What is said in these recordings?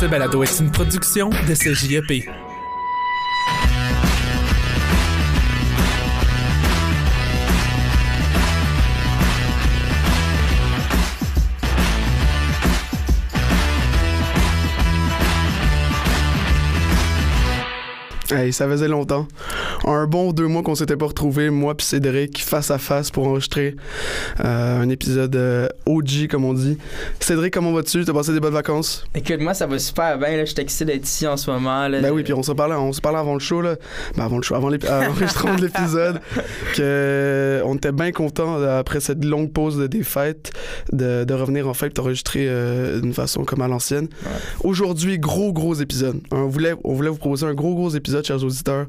Ce balado est une production de CJEP. Hey, ça faisait longtemps. Un bon deux mois qu'on s'était pas retrouvés, moi puis Cédric, face à face pour enregistrer euh, un épisode euh, OG, comme on dit. Cédric, comment vas-tu? T'as passé des bonnes vacances? Écoute, moi, ça va super bien. Là. Je suis excité d'être ici en ce moment. Là. Ben oui, puis on se parlait, on se parlait avant le show, là. Ben avant le show, avant l'enregistrement de l'épisode, que euh, on était bien contents après cette longue pause de, des fêtes de, de revenir en fait et d'enregistrer euh, d'une façon comme à l'ancienne. Ouais. Aujourd'hui, gros, gros épisode. On voulait, on voulait vous proposer un gros, gros épisode, chers auditeurs,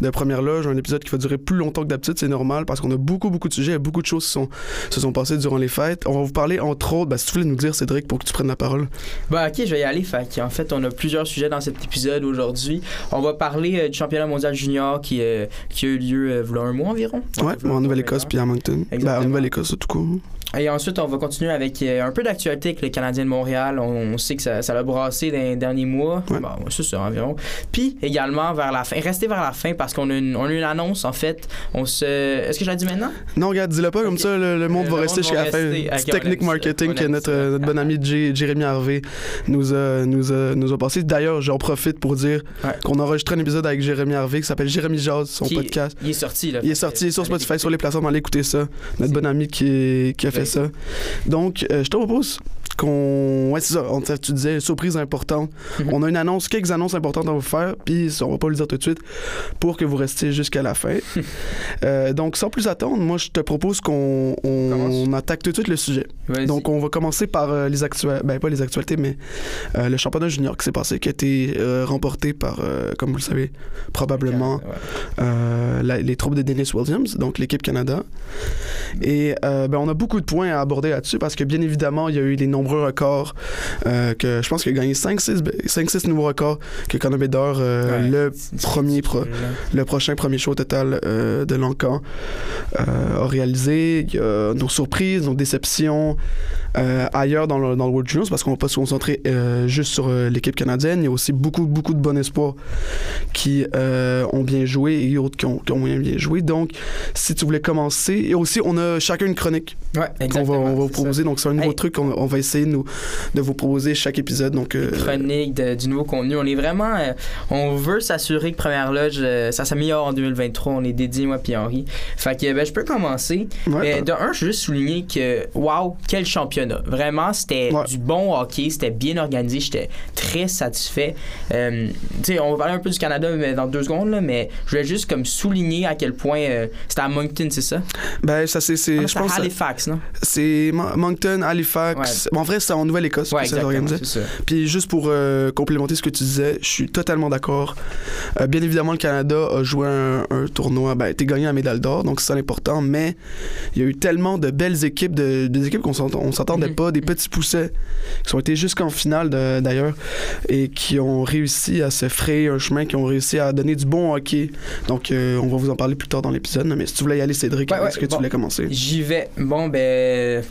de Première Loge. Un épisode qui va durer plus longtemps que d'habitude, c'est normal, parce qu'on a beaucoup, beaucoup de sujets, beaucoup de choses qui sont, se sont passées durant les fêtes. On va vous parler, entre autres, ben, si tu voulais nous dire, Cédric, pour que tu prennes la parole. Bah, ok, je vais y aller. Fait en fait, on a plusieurs sujets dans cet épisode aujourd'hui. On va parler euh, du championnat mondial junior qui, euh, qui a eu lieu euh, a un mois environ. Ouais, voilà, en Nouvelle-Écosse puis à Moncton. Ben, en. Nouvelle-Écosse, tout court. Et ensuite, on va continuer avec euh, un peu d'actualité avec le Canadien de Montréal. On, on sait que ça, ça l'a brassé dans les derniers mois. Ouais. Bon, c'est ça, environ. Puis également vers la fin, restez vers la fin parce qu'on a une, on a une annonce en fait. On se. Est-ce que je la dis maintenant? Non, regarde, dis-le pas, comme ça, le, le monde Le va monde rester jusqu'à la fin. rester. Une Ok, petite on technique marketing que notre, euh, notre bon ami J- Jérémy Harvey nous a, nous a, nous a passé. D'ailleurs, j'en profite pour dire Ouais. qu'on a enregistré un épisode avec Jérémy Harvey qui s'appelle Jérémy Jazz, son Qui- podcast. Il est sorti là. Il est sorti sur Spotify, sur les plateformes, allez écouter ça. Notre bon ami qui, qui a fait Donc, euh, je te propose qu'on. Ouais, c'est ça. On, tu disais, surprise importante. Mhm. On a une annonce, quelques annonces importantes à vous faire, puis on va pas le dire tout de suite pour que vous restiez jusqu'à la fin. Euh, donc, sans plus attendre, moi, je te propose qu'on on, attaque tout de suite le sujet. Donc, on va commencer par euh, les actualités, ben pas les actualités, mais euh, le championnat junior qui s'est passé, qui a été remporté par, comme vous le savez, probablement Ouais. la- les troupes de Dennis Williams, donc l'équipe Canada. Et ben, on a beaucoup de points à aborder là-dessus parce que bien évidemment, il y a eu les nombreux records euh, que je pense qu'il a gagné 5-6 nouveaux records que Conor Bedard, euh, Ouais. le premier pro- le prochain premier show total euh, de l'Encan euh, a réalisé. Il y a nos surprises, nos déceptions ailleurs dans le, dans le World Juniors parce qu'on va pas se concentrer juste sur l'équipe canadienne. Il y a aussi beaucoup, beaucoup de bons espoirs qui ont bien joué et autres qui ont, qui ont moins bien joué. Donc, si tu voulais commencer, et aussi, on a chacun une chronique Ouais, qu'on va, on va vous ça. proposer. Donc, c'est un nouveau Hey. truc qu'on on va essayer de, nous, de vous proposer chaque épisode. Donc, euh, chronique de- du nouveau contenu. On est vraiment. euh, on veut s'assurer que Première Loge, euh, ça s'améliore en 2023. On est dédié, moi puis Henri. Fait que ben, je peux commencer. ouais, Mais de un, je veux juste souligner que, waouh, quel championnat. Vraiment, c'était Ouais. du bon hockey, c'était bien organisé, j'étais très satisfait. Tu sais, on va parler un peu du Canada mais dans deux secondes, là, mais je voulais juste comme souligner à quel point c'était à Moncton, c'est ça? ben, ça, c'est, Ah, je pense, Halifax, non? c'est Mon- Moncton, Halifax. Bon, en vrai, c'est en Nouvelle-Écosse Ouais, que ça organisé. Puis juste pour euh, complémenter ce que tu disais, je suis totalement d'accord. Euh, bien évidemment, le Canada a joué un, un tournoi, ben, t'es gagné la médaille d'or, donc c'est ça l'important, mais il y a eu tellement de belles équipes, de, des équipes qu'on on s'attendait Mhm. pas, des petits poussets, qui ont été jusqu'en finale d'ailleurs, et qui ont réussi à se frayer un chemin, qui ont réussi à donner du bon hockey. Donc euh, on va vous en parler plus tard dans l'épisode, mais si tu voulais y aller, Cédric, Ouais, est-ce ouais, que tu voulais commencer? J'y vais. Bon, ben.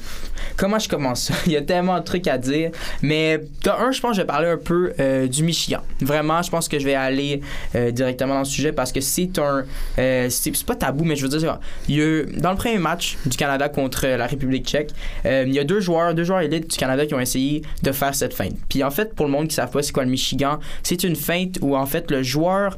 Comment je commence? Il y a tellement de trucs à dire. Mais, de un, je pense que je vais parler un peu euh, du Michigan. Vraiment, je pense que je vais aller euh, directement dans le sujet parce que c'est un. euh, c'est pas tabou, mais je veux dire, il y a, dans le premier match du Canada contre la République tchèque, il y a deux joueurs, deux joueurs élites du Canada qui ont essayé de faire cette feinte. Puis, en fait, pour le monde qui ne savent pas c'est quoi le Michigan, c'est une feinte où, en fait, le joueur.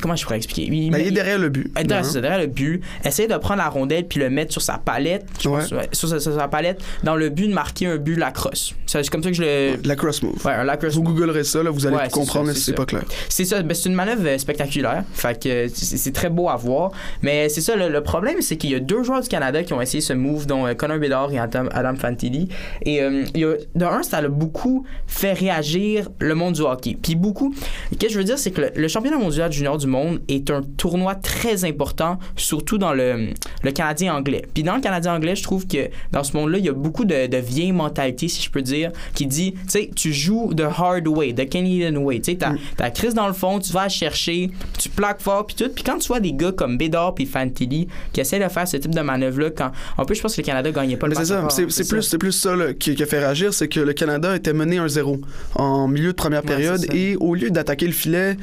comment je pourrais expliquer? Il, Ben, il est il- derrière le but. Hein? c'est derrière le but, essayer de prendre la rondelle puis le mettre sur sa palette, Ouais. sur, sur sa palette, dans le but de marquer un but lacrosse. C'est c'est comme ça que je le. La cross move. Ouais, un lacrosse. Vous googlerez ça, là, vous allez Ouais, comprendre si c'est pas clair. C'est ça, ben, c'est une manœuvre euh, spectaculaire. Fait que c'est c'est très beau à voir. Mais c'est ça, le, le problème, c'est qu'il y a deux joueurs du Canada qui ont essayé ce move, dont euh, Connor Bedard et Adam, Adam Fantilli. Et euh, il y a, de un, ça a beaucoup fait réagir le monde du hockey. Puis beaucoup. Qu'est-ce que je veux dire, c'est que le, le championnat mondial junior du monde est un tournoi très important, surtout dans le, le Canadien anglais. Puis dans le Canadien anglais, je trouve que dans ce monde-là, il y a beaucoup de, de vieilles mentalités, si je peux dire, qui dit, tu sais, tu joues the hard way, the Canadian way. Tu sais, t'as, Mm. t'as Chris dans le fond, tu vas la chercher, tu plaques fort, puis tout. Puis quand tu vois des gars comme Bédard puis Fantilli qui essaient de faire ce type de manœuvre-là, quand. En plus, je pense que le Canada gagnait pas le Mais c'est match. ça, c'est c'est plus, c'est plus ça là, qui, qui a fait réagir, c'est que le Canada était mené 1-0 en milieu de première période ça. et au lieu d'attaquer le filet,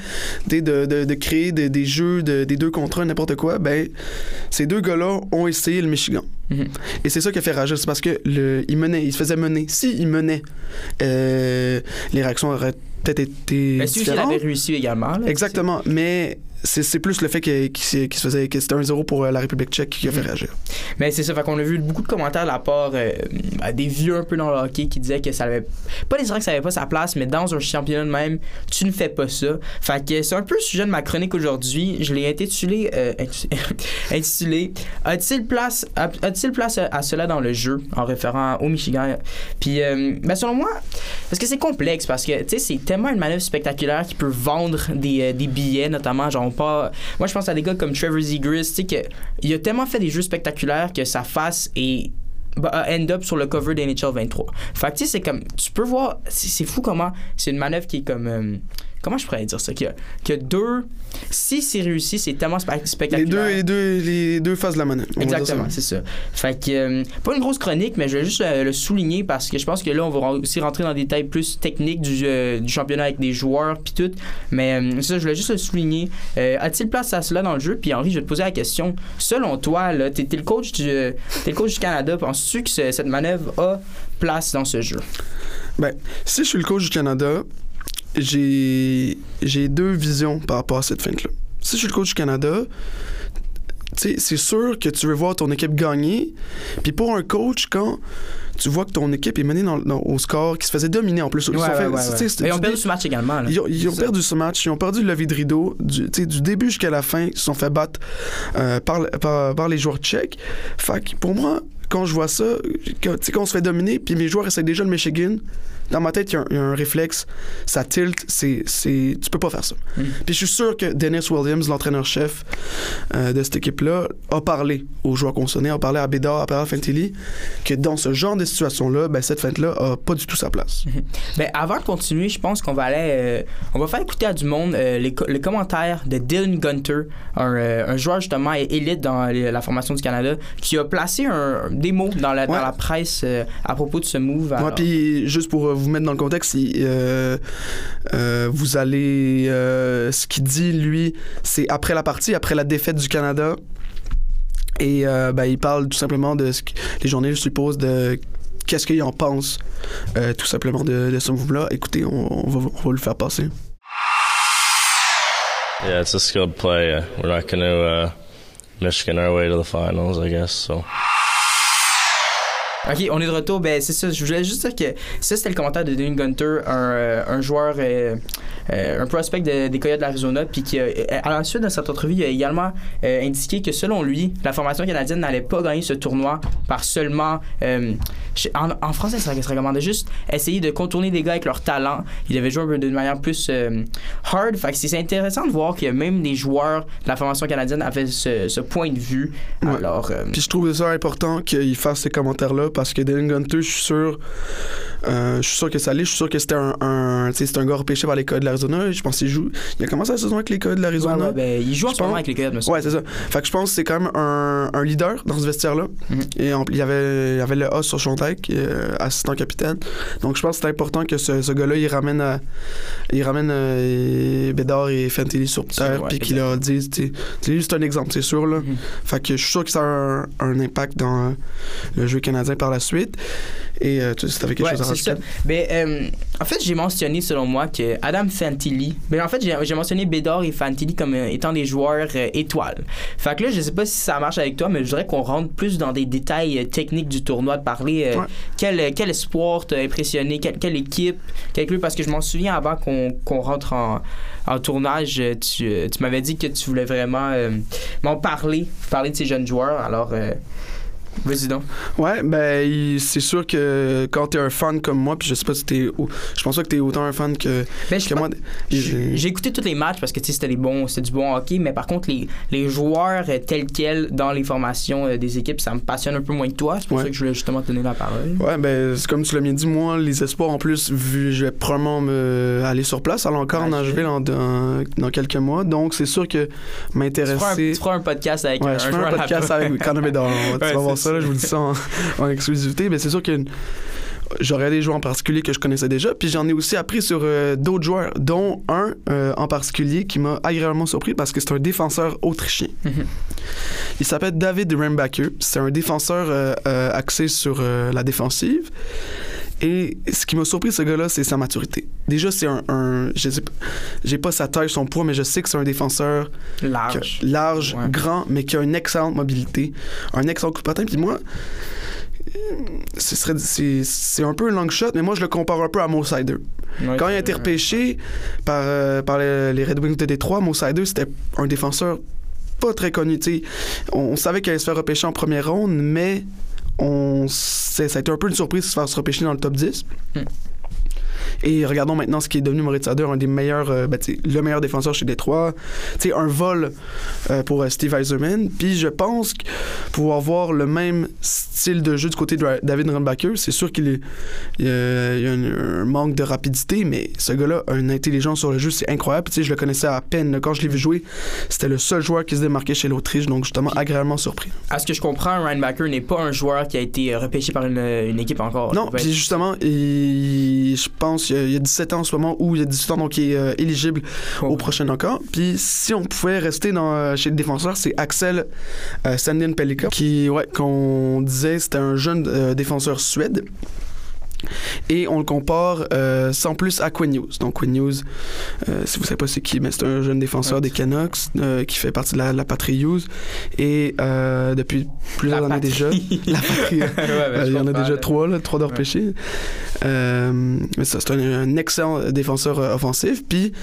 de, de, de, de créer des, des jeux de- des deux contre un, n'importe quoi, ben ces deux gars-là ont essayé le Michigan. Mhm. Et c'est ça qui a fait réagir, c'est parce que le, il menait, il se faisait mener. Si menait, euh, les réactions auraient peut-être été Mais si il différentes. avait réussi également. là, Exactement, mais c'est plus le fait que- qu'il se qu'il se faisait que c'était 1-0 pour euh, la République tchèque qui a fait Mhm. réagir. Mais c'est ça, fait qu'on a vu beaucoup de commentaires de la part euh, à des vieux un peu dans le hockey qui disaient que ça avait pas nécessairement que ça avait pas sa place, mais dans un championnat de même, tu ne fais pas ça. Fait que c'est un peu le sujet de ma chronique aujourd'hui. Je l'ai intitulé, euh, intitulé A-t-il place, a- a-t-il place à, à cela dans le jeu? en référant au Michigan Puis, euh, ben selon moi, parce que c'est complexe, parce que tu sais, c'est une manœuvre spectaculaire qui peut vendre des, euh, billets, notamment, genre pas. Moi, je pense à des gars comme Trevor Zegras, tu sais, il a tellement fait des jeux spectaculaires que sa face est bah, end up sur le cover d'NHL 23. Fait que tu sais, c'est comme. Tu peux voir. C'est c'est fou comment. C'est une manœuvre qui est comme. euh, comment je pourrais dire ça? Qu'il y a, qu'il y a deux. Si c'est réussi, c'est tellement spe- Les spectaculaire. deux, les deux, les deux faces de la manette. on va dire ça. Exactement, c'est ça. Fait que, euh, pas une grosse chronique, mais je vais juste euh, le souligner parce que je pense que là, on va aussi rentrer dans des détails plus techniques du, euh, du championnat avec des joueurs puis tout. Mais euh, ça, je voulais juste le souligner. A-t-il place à cela dans le jeu? Puis Henri, je vais te poser la question. Selon toi, là, t'es, t'es le coach du, t'es le coach du Canada. Penses-tu que ce- cette manœuvre a place dans ce jeu? Si je suis le coach du Canada, j'ai j'ai deux visions par rapport à cette feinte-là. Si je suis le coach du Canada, c'est sûr que tu veux voir ton équipe gagner. Puis pour un coach, quand tu vois que ton équipe est menée dans- dans- au score, qui se faisait dominer en plus. Ils, fait- c'était Mais ils ont du perdu ce match également. là. ils ont, ils perdu ce match, ils ont perdu le lever de rideau. Du, début jusqu'à la fin, ils se sont fait battre euh, par, par, par les joueurs tchèques. Fait que pour moi, quand je vois ça, quand, tu sais, quand on se fait dominer, puis mes joueurs essaient déjà le Michigan, dans ma tête, il y a un- il y, a un réflexe, ça tilt, c'est, c'est, tu peux pas faire ça. Mm. Puis je suis sûr que Dennis Williams, l'entraîneur-chef euh, de cette équipe-là, a parlé aux joueurs concernés, a parlé à Bédard, a parlé à que dans ce genre de situation-là, ben, cette feinte-là a pas du tout sa place. Ben, avant de continuer, je pense qu'on va aller. euh, on va faire écouter à du monde euh, les, co- les commentaires de Dylan Gunter, un, euh, un joueur justement élite dans la formation du Canada, qui a placé un, des mots dans la, dans la presse à propos de ce move. Ouais, Alors, puis juste pour vous mettre dans le contexte, il, euh, euh, vous allez. euh, ce qu'il dit, lui, c'est après la partie, après la défaite du Canada. Et ben, il parle tout simplement de ce que les journalistes supposent de qu'est-ce qu'ils en pensent, tout simplement de, ce move-là. Écoutez, on, va, on le faire passer. Yeah, it's a skilled play. We're not going to uh, Michigan our way to the finals. Ok, on est de retour. Ben, c'est ça. Je voulais juste dire que ça, c'était le commentaire de Dylan Gunter, un, euh, un joueur, euh, un prospect de- des Coyotes de l'Arizona, puis qui, euh, à la suite de cette entrevue, il a également euh, indiqué que selon lui, la formation canadienne n'allait pas gagner ce tournoi par seulement. euh, en, en français, ça se recommandait juste essayer de contourner des gars avec leur talent. Il devait jouer d'une manière plus euh, hard. Fait que c'est intéressant de voir que même les joueurs de la formation canadienne avaient ce, ce point de vue. Ouais. Alors. euh, Puis je trouve ça important qu'il fasse ces commentaires-là parce que Dylan Gunter, je suis sûr, euh, je suis sûr que ça l'est. Je suis sûr que c'était un, un, un gars repêché par les Coyotes de l'Arizona. Je pense qu'il joue. Il a commencé la saison avec les Coyotes de ouais, l'Arizona. ouais, ben, il joue en ce moment avec les Coyotes, monsieur. Ouais, c'est ça. Fait que je pense que c'est quand même un, un leader dans ce vestiaire-là. Mhm. Et il y avait, il y avait le A sur son deck, euh, assistant capitaine. Donc je pense que c'est important que ce, ce gars-là, il ramène, à- il ramène euh, Bédard et Fantilli sur terre, ouais, puis qu'il leur dise, c'est un exemple, c'est sûr. Là. Mhm. Fait que je suis sûr que ça a un, un impact dans euh, le jeu canadien par la suite. Et euh, tu sais, si quelque Ouais, chose à rajouter. ça. Mais euh, en fait, j'ai mentionné selon moi que Adam Fantilli. Mais en fait, j'ai mentionné Bédard et Fantilli comme euh, étant des joueurs euh, étoiles. Fait que là, je sais pas si ça marche avec toi, mais je voudrais qu'on rentre plus dans des détails euh, techniques du tournoi, de parler Ouais. quel, quel espoir t'a impressionné, quelle, quelle équipe, quel club. Parce que je m'en souviens avant qu'on rentre en, en tournage, tu, tu m'avais dit que tu voulais vraiment m'en parler, parler de ces jeunes joueurs. Alors. Vas-y donc. Ouais, ben c'est sûr que quand t'es un fan comme moi, puis je sais pas si t'es, je pense pas que t'es autant un fan que, Ben, que moi. J'ai écouté tous les matchs parce que c'était des bons, c'était du bon hockey, mais par contre les, les joueurs euh, tels quels dans les formations euh, des équipes, ça me passionne un peu moins que toi. C'est pour Ouais. ça que je voulais justement te donner la parole. Ouais, ben c'est comme tu l'as bien dit, moi, les espoirs en plus, vu je vais probablement me aller sur place, aller encore en Nashville. En- dans, dans quelques mois, donc c'est sûr que Tu feras, un, m'intéresser. tu feras un podcast avec Ouais, un, je un joueur un podcast avec Conor Bedard. Tu vas voir c'est ça, là, je vous dis ça en, en exclusivité. Mais c'est sûr que j'aurais des joueurs en particulier que je connaissais déjà. Puis j'en ai aussi appris sur euh, d'autres joueurs, dont un euh, en particulier qui m'a agréablement surpris parce que c'est un défenseur autrichien. Mhm. Il s'appelle David Rembacher. C'est un défenseur euh, axé sur la défensive. Et ce qui m'a surpris, ce gars-là, c'est sa maturité. Déjà, c'est un. un- je sais pas, j'ai pas sa taille, son poids, mais je sais que c'est un défenseur Large. large, Ouais. grand, mais qui a une excellente mobilité, un excellent coup de patin. Puis moi, c'est, un peu un long shot, mais moi, je le compare un peu à Mo Sider. Ouais, Quand il a été repêché par, euh, par les, les Red Wings de Détroit, Mo Sider, c'était un défenseur pas très connu. On, on savait qu'il allait se faire repêcher en première ronde, mais on, ça a été un peu une surprise de se faire se repêcher dans le top 10. Hmm. Et regardons maintenant ce qui est devenu Moritz Seider, un des meilleurs, euh, ben, le meilleur défenseur chez Détroit. Tu sais, un vol euh, pour euh, Steve Eiserman. Puis je pense que pouvoir voir le même style de jeu du côté de David Runbacker, c'est sûr qu'il est- il y a, un, un manque de rapidité, mais ce gars-là a une intelligence sur le jeu, c'est incroyable. Puis, Tu sais, je le connaissais à peine. Quand je l'ai vu jouer, c'était le seul joueur qui se démarquait chez l'Autriche, donc justement agréablement surpris. À ce que je comprends, Ryan Backer n'est pas un joueur qui a été repêché par une, une équipe encore. Non, puis justement, il- je pense qu'il y a- il y a 17 ans en ce moment, ou il y a 18 ans, donc il est euh, éligible Oh, au prochain encore. Puis si on pouvait rester dans, euh, chez le défenseur, c'est Axel euh, Sandin Pelika, qui, ouais, qu'on disait, c'était un jeune défenseur suède. Et on le compare euh, sans plus à Quinn Hughes. Donc Quinn Hughes, euh, si vous savez pas c'est qui, mais c'est un jeune défenseur des Canucks euh, qui fait partie de la, la patrie Hughes. Et depuis plusieurs La années déjà, patrie. la patrie. Ouais, ben, je il y en a déjà trois, là, trois de repêchés. Mais ça, c'est un, un excellent défenseur offensif. Puis,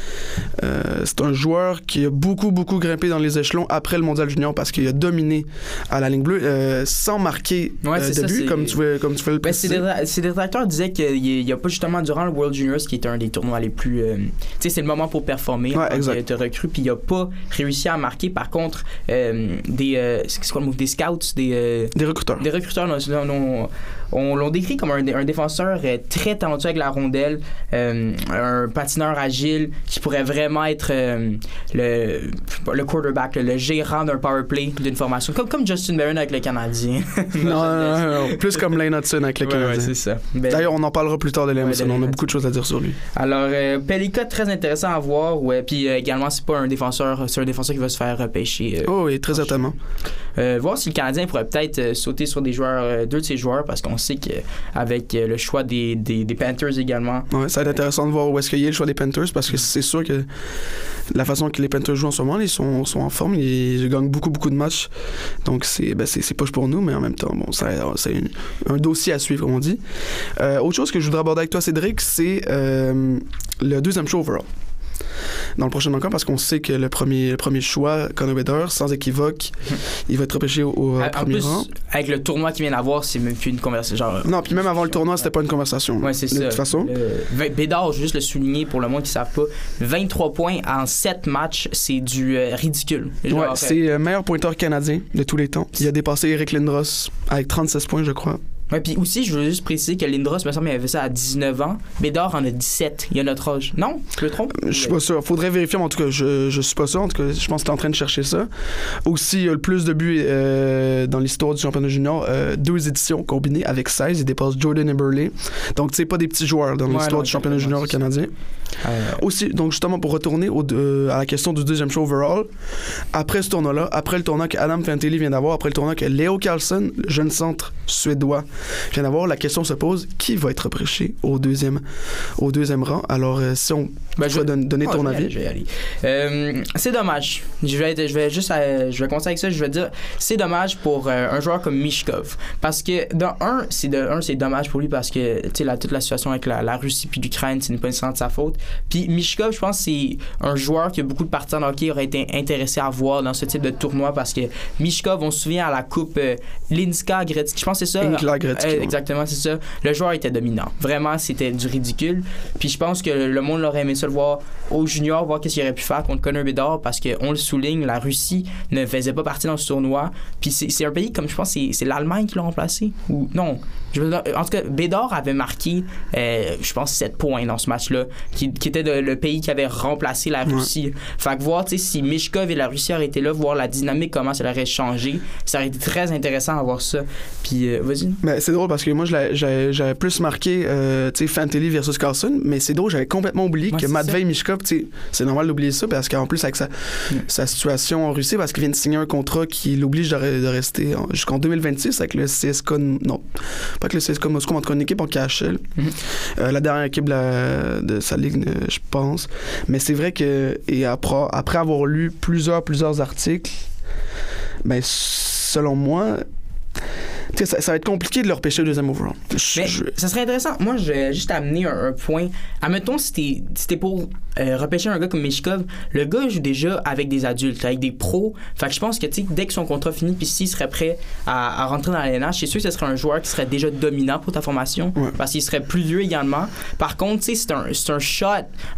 c'est un joueur qui a beaucoup, beaucoup grimpé dans les échelons après le Mondial Junior parce qu'il a dominé à la ligne bleue sans marquer Ouais, c'est de ça, but, c'est- comme tu veux, comme tu veux le Ben, préciser. détra- ses disaient qu'il n'y a pas justement durant le World Juniors, qui est un des tournois les plus. euh, tu sais, c'est le moment pour performer. Ouais, quand exact. tu as recru, puis il n'a pas réussi à marquer. Par contre, euh, des. euh, c'est quoi le mot? Des scouts, des. euh, Des recruteurs. des recruteurs l'ont- on l'ont décrit comme un, dé- un défenseur euh, très talentueux avec la rondelle, euh, un patineur agile qui pourrait vraiment être euh, le, le quarterback, le, le gérant d'un power play d'une formation, comme, comme Justin Barron avec le Canadien. Non, non, non, non, plus comme Lane Hudson avec le Ouais, ouais, Canadien. c'est ça. Ben, D'ailleurs, on en parlera plus tard de Lane Hudson. On a beaucoup de choses à dire sur lui. Alors, Pelika, très intéressant à voir. Ouais. Puis également, c'est pas un défenseur, c'est un défenseur qui va se faire repêcher. Oh, oui, très certainement. voir si le Canadien pourrait peut-être sauter sur des joueurs, deux de ses joueurs, parce qu'on sait qu'avec euh, le choix des, des, des Panthers également, Ouais, ça va être intéressant de voir où est-ce qu'il y a le choix des Panthers parce que c'est sûr que la façon que les Panthers jouent en ce moment, ils sont, sont en forme, ils gagnent beaucoup, beaucoup de matchs. Donc c'est ben, poche pour nous, mais en même temps, bon, c'est un dossier à suivre, comme on dit. Euh, autre chose que je voudrais aborder avec toi, Cédric, c'est euh, le deuxième show overall. Dans le prochain encore, parce qu'on sait que le premier, le premier choix, Conor Bedard, sans équivoque, il va être repêché au, au en premier plus, rang. avec le tournoi qu'il vient d'avoir, c'est même plus une conversation. Genre, Non, puis même avant le tournoi, c'était pas une conversation. Ouais, c'est de ça. toute façon. Le- Bédard, je veux juste le souligner pour le monde qui ne savent pas. 23 points en 7 matchs, c'est du euh, ridicule. Genre, Ouais, euh, c'est le meilleur pointeur canadien de tous les temps. Il a dépassé Eric Lindros avec 36 points, je crois. Ouais, puis aussi, je veux juste préciser que Lindros, me semble, il avait ça à 19 ans. Bédard en a 17. Il a notre âge. Non? Je me trompe? Je suis pas sûr. Faudrait vérifier, mais en tout cas, je, je suis pas sûr. En tout cas, je pense que tu es en train de chercher ça. Aussi, il a le plus de buts euh, dans l'histoire du championnat junior. euh, deux éditions combinées avec 16. Il dépasse Jordan Eberle. Donc, tu sais, pas des petits joueurs dans Ouais, l'histoire du championnat junior canadien. Euh, Aussi, donc justement, pour retourner au, euh, à la question du deuxième show overall, après ce tournoi-là, après le tournoi que Adam Fantilli vient d'avoir, après le tournoi que Leo Carlson, le jeune centre suédois, vient d'avoir, la question se pose qui va être repêché au deuxième, au deuxième rang? Alors, euh, si on Ben, je vais don- donner Ah, ton je vais y avis. aller, je vais y aller. Euh, c'est dommage. Je vais, être- je vais juste, je vais commencer avec ça. Je vais dire, c'est dommage pour un joueur comme Mishkov, parce que dans un, c'est c'est dommage pour lui parce que tu sais toute la situation avec la, la Russie puis l'Ukraine, ce n'est pas nécessairement de sa faute. Puis Mishkov, je pense que c'est un joueur que beaucoup de partisans de hockey auraient été intéressés à voir dans ce type de tournoi parce que Mishkov, on se souvient à la coupe euh, Linska Gretzky, je pense que c'est ça? Gretzky, Euh, ouais. exactement, c'est ça. Le joueur était dominant. Vraiment, c'était du ridicule. Puis je pense que le monde aurait aimé ça le voir au junior, voir qu'est-ce qu'il aurait pu faire contre Connor Bedard parce qu'on le souligne, la Russie ne faisait pas partie dans ce tournoi. Puis c'est un pays comme je pense c'est c'est l'Allemagne qui l'a remplacé ou non. Je en tout cas, Bédard avait marqué, euh, je pense, 7 points dans ce match-là, qui, qui était de- le pays qui avait remplacé la Russie. Fait que voir, tu sais, si Mishkov et la Russie auraient été là, voir la dynamique, comment ça aurait changé, ça aurait été très intéressant à voir ça. Puis, euh, vas-y. C'est drôle parce que moi, j'avais plus marqué, euh, tu sais, Fantilli versus Carlson, mais c'est drôle, j'avais complètement oublié Ouais, que c'est Matvei Mishkov, tu sais, c'est normal d'oublier ça parce qu'en plus, avec sa, sa situation en Russie, parce qu'il vient de signer un contrat qui l'oblige de, re- de rester en- jusqu'en 2026 avec le CSK, non, pas que le CSK Moscou, mais en tout cas une équipe en KHL. Mhm. Euh, la dernière équipe de, la- de sa ligue, je pense. Mais c'est vrai que, et après, après avoir lu plusieurs, plusieurs articles, ben, selon moi, ça, ça va être compliqué de leur pêcher le deuxième overall. Je- Mais je- ça serait intéressant. Moi, je vais juste amener un, un point. Admettons, si t'es si pour euh, repêcher un gars comme Mishkov, le gars joue déjà avec des adultes, avec des pros. Fait que je pense que, dès que son contrat finit, puis s'il serait prêt à, à rentrer dans LNH, c'est sûr que ce serait un joueur qui serait déjà dominant pour ta formation, Ouais. parce qu'il serait plus vieux également. Par contre, c'est un, un shot,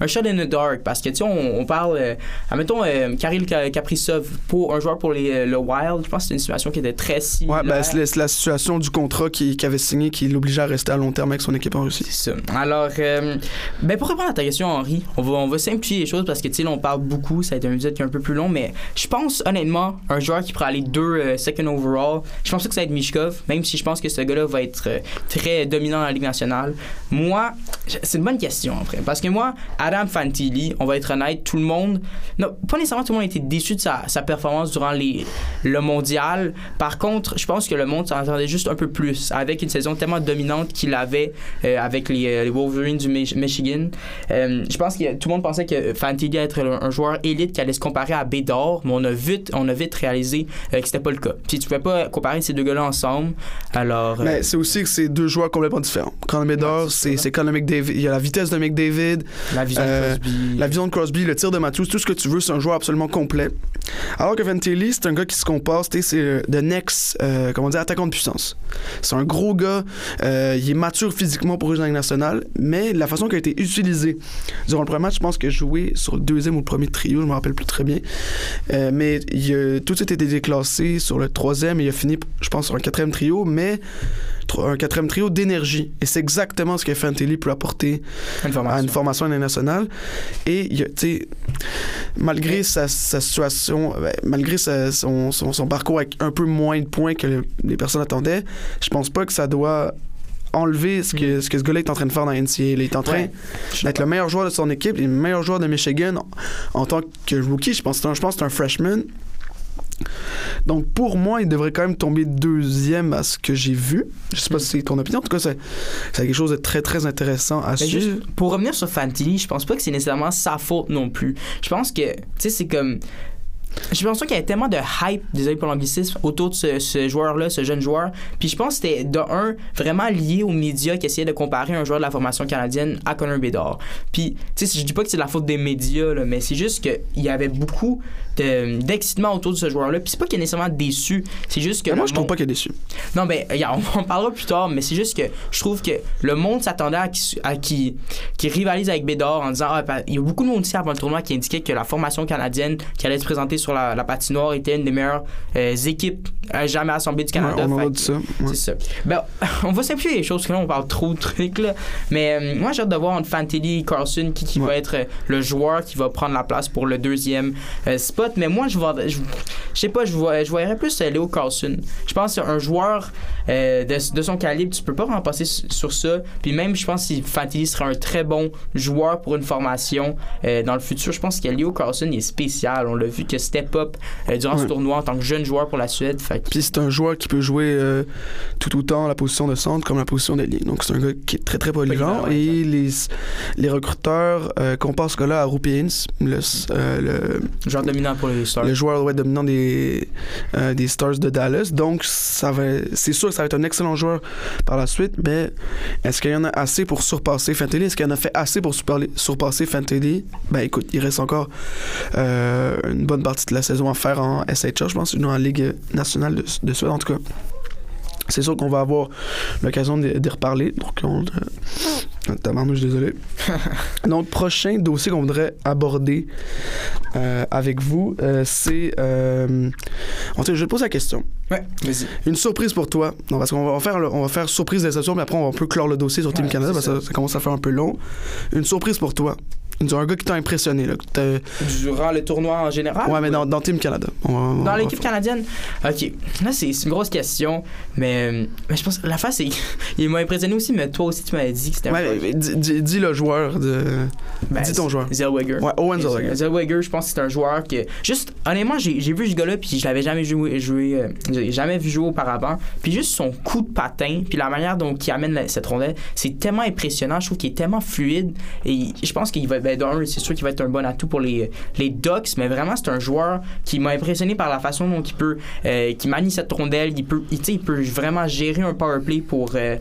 un shot in the dark, parce que, tu on, on parle, euh, admettons, euh, Kirill Ka- Kaprizov, pour un joueur pour les, euh, le Wild, je pense que c'est une situation qui était très similaire. Ouais, ben, c'est la, c'est la situation du contrat qu'il avait signé qui l'obligeait à rester à long terme avec son équipe en Russie. C'est ça. Alors, euh, ben pour répondre à ta question, Henri, on va, on va simplifier les choses parce que, tu sais, on parle beaucoup, ça a été un épisode qui est un peu plus long, mais je pense, honnêtement, un joueur qui pourrait aller deux euh, second overall, je pense que ça va être Mishkov, même si je pense que ce gars-là va être euh, très dominant dans la Ligue nationale. Moi, c'est une bonne question, en fait, parce que moi, Adam Fantilli, on va être honnête, tout le monde, non, pas nécessairement tout le monde a été déçu de sa, sa performance durant les, le mondial. Par contre, je pense que le monde s'en attendait juste un peu plus, avec une saison tellement dominante qu'il avait euh, avec les, euh, les Wolverines du Mich- Michigan. Euh, je pense que tout le monde pensait que Fantilli allait être un, un joueur élite qui allait se comparer à Bédard, mais on a vite, on a vite réalisé que c'était pas le cas. Puis tu pouvais pas comparer ces deux gars-là ensemble. Alors, Mais c'est aussi que c'est deux joueurs complètement différents. McDavid, Ouais, c'est McDavid. Il y a la vitesse de McDavid, la vision de Crosby. la vision de Crosby, le tir de Matthews, tout ce que tu veux, c'est un joueur absolument complet. Alors que Ventilli, c'est un gars qui se sais, c'est the next, euh, comment dire, attaquant de C'est un gros gars, euh, il est mature physiquement pour la Ligue nationale, mais la façon qu'il a été utilisé durant le premier match, je pense qu'il a joué sur le deuxième ou le premier trio, je me rappelle plus très bien. Euh, mais il a tout de suite été déclassé sur le troisième et il a fini, je pense, sur un quatrième trio, mais un quatrième trio d'énergie. Et c'est exactement ce que Fantilli peut apporter Une à formation. une formation internationale. Et, tu sais, malgré sa, sa situation, ben, malgré sa- son, son, son parcours avec un peu moins de points que le- les personnes attendaient, je pense pas que ça doit enlever ce que, ce que ce gars-là est en train de faire dans la NCAA. Il est en train Ouais. d'être le meilleur joueur de son équipe, le meilleur joueur de Michigan en, en tant que rookie. Je pense, je pense que c'est un freshman. Donc, pour moi, il devrait quand même tomber deuxième à ce que j'ai vu. Je sais pas Mm. si c'est ton opinion. En tout cas, c'est quelque chose de très, très intéressant à suivre. Ben, juste pour revenir sur Fantilli, je pense pas que c'est nécessairement sa faute non plus. Je pense que, tu sais, c'est comme. Je pense qu'il y avait tellement de hype, désolé pour l'anglicisme, autour de ce, ce joueur-là, ce jeune joueur. Puis je pense que c'était, de un, vraiment lié aux médias qui essayaient de comparer un joueur de la formation canadienne à Connor Bedard. Puis, tu sais, je dis pas que c'est la faute des médias, là, mais c'est juste qu'il y avait beaucoup de- d'excitement autour de ce joueur-là. Puis c'est pas qu'il est nécessairement déçu, c'est juste que. Mais moi, je trouve monde- pas qu'il est déçu. non, ben, on en parlera plus tard, mais c'est juste que je trouve que le monde s'attendait à qui, à qui, qui rivalise avec Bédard en disant, ah, ben, il y a beaucoup de monde ici avant le tournoi qui indiquait que la formation canadienne qui allait se présenter sur la, la patinoire était une des meilleures euh, équipes euh, jamais assemblées du Canada. Ouais, on dit ça. ouais. c'est ça. Ben, on va simplifier les choses, parce que là, on parle trop de trucs, là. Mais euh, moi, j'ai hâte de voir entre Fantilli et Carlson qui, qui Ouais. va être euh, le joueur qui va prendre la place pour le deuxième euh, spot. Mais moi, je vois, je, je sais pas, je, vois, je voyerais plus euh, Léo Carlson. Je pense que un joueur euh, de, de son calibre, tu peux pas remplacer su- sur ça. Puis même, je pense que Fantilli serait un très bon joueur pour une formation euh, dans le futur. Je pense que Léo Carlson est spécial. On l'a vu que step up euh, durant ce tournoi en tant que jeune joueur pour la Suède. Fait que- Puis c'est un joueur qui peut jouer tout autant la position de centre comme la position d'ailier. Donc c'est un gars qui est très très polyvalent. Ouais, et les, les recruteurs euh, comparent ce gars-là à Hintz, le, le, joueur dominant pour les Stars. le joueur ouais, dominant des, euh, des Stars de Dallas. Donc c'est sûr que ça va être un excellent joueur par la suite. Mais est-ce qu'il y en a assez pour surpasser Fantilli Est-ce qu'il y en a fait assez pour surpasser Fantilli Ben écoute, il reste encore euh, une bonne partie de la saison à faire en SHL, je pense, dans la Ligue nationale de, de Suède en tout cas. C'est sûr qu'on va avoir l'occasion d'y reparler. Donc, on. Euh, tabarnouche, je suis désolé. Donc, prochain dossier qu'on voudrait aborder euh, avec vous, euh, c'est. Euh, cas, je vais te poser la question. Ouais, vas-y. Une surprise pour toi. Non, parce qu'on va faire, le- on va faire surprise déception, mais après, on va un peu clore le dossier sur Team Canada parce que ça, ça commence à faire un peu long. Une surprise pour toi. Un gars qui t'a impressionné. Là, Durant le tournoi en général? ouais, mais dans, dans Team Canada. On va- on Dans l'équipe canadienne? Ok. Là, c'est une grosse question. Mais, mais je pense que la face, c'est. Il m'a impressionné aussi, mais toi aussi, tu m'avais dit que c'était un Ouais, peu- mais dis, dis- le joueur de. Ben, dis ton joueur. Zellweger. Ouais, Owen Zellweger. Zellweger, je pense que c'est un joueur que. Juste, honnêtement, j'ai j'ai vu ce gars-là, puis je l'avais jamais joué, joué euh, jamais vu jouer auparavant. Puis juste son coup de patin, puis la manière dont il amène la- cette rondelle, c'est tellement impressionnant. Je trouve qu'il est tellement fluide. Et je pense qu'il va. Ben, c'est sûr qu'il va être un bon atout pour les, les Ducks, mais vraiment, c'est un joueur qui m'a impressionné par la façon dont il peut. euh, qui manie cette rondelle. Il peut, il, il peut vraiment gérer un power play pour. euh,